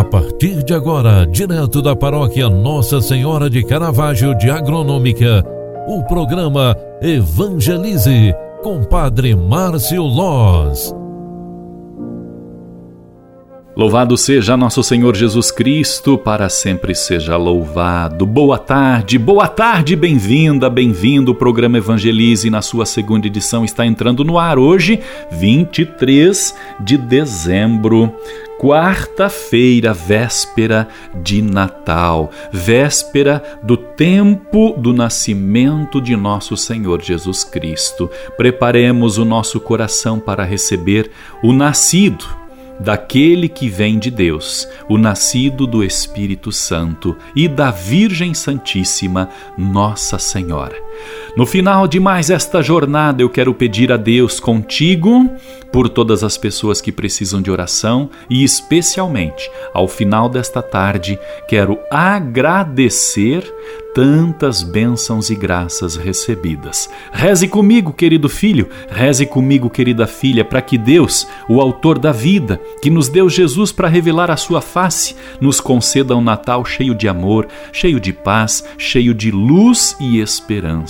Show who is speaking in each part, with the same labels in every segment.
Speaker 1: A partir de agora, direto da paróquia Nossa Senhora de Caravaggio de Agronômica, o programa Evangelize com Padre Márcio Loz.
Speaker 2: Louvado seja nosso Senhor Jesus Cristo, para sempre seja louvado. Boa tarde, boa tarde, bem-vinda, bem-vindo. O programa Evangelize, na sua segunda edição, está entrando no ar hoje, 23 de dezembro quarta-feira, véspera de Natal, véspera do tempo do nascimento de nosso Senhor Jesus Cristo. Preparemos o nosso coração para receber o nascido daquele que vem de Deus, o nascido do Espírito Santo e da Virgem Santíssima, Nossa Senhora. No final de mais esta jornada, eu quero pedir a Deus contigo por todas as pessoas que precisam de oração e, especialmente, ao final desta tarde, quero agradecer tantas bênçãos e graças recebidas. Reze comigo, querido filho, reze comigo, querida filha, para que Deus, o Autor da vida, que nos deu Jesus para revelar a sua face, nos conceda um Natal cheio de amor, cheio de paz, cheio de luz e esperança.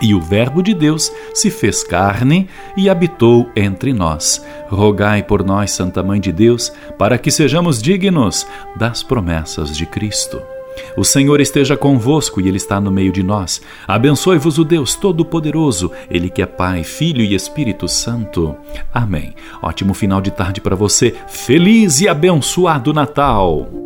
Speaker 2: E o Verbo de Deus se fez carne e habitou entre nós. Rogai por nós, Santa Mãe de Deus, para que sejamos dignos das promessas de Cristo. O Senhor esteja convosco e Ele está no meio de nós. Abençoe-vos o Deus Todo-Poderoso, Ele que é Pai, Filho e Espírito Santo. Amém. Ótimo final de tarde para você. Feliz e abençoado Natal!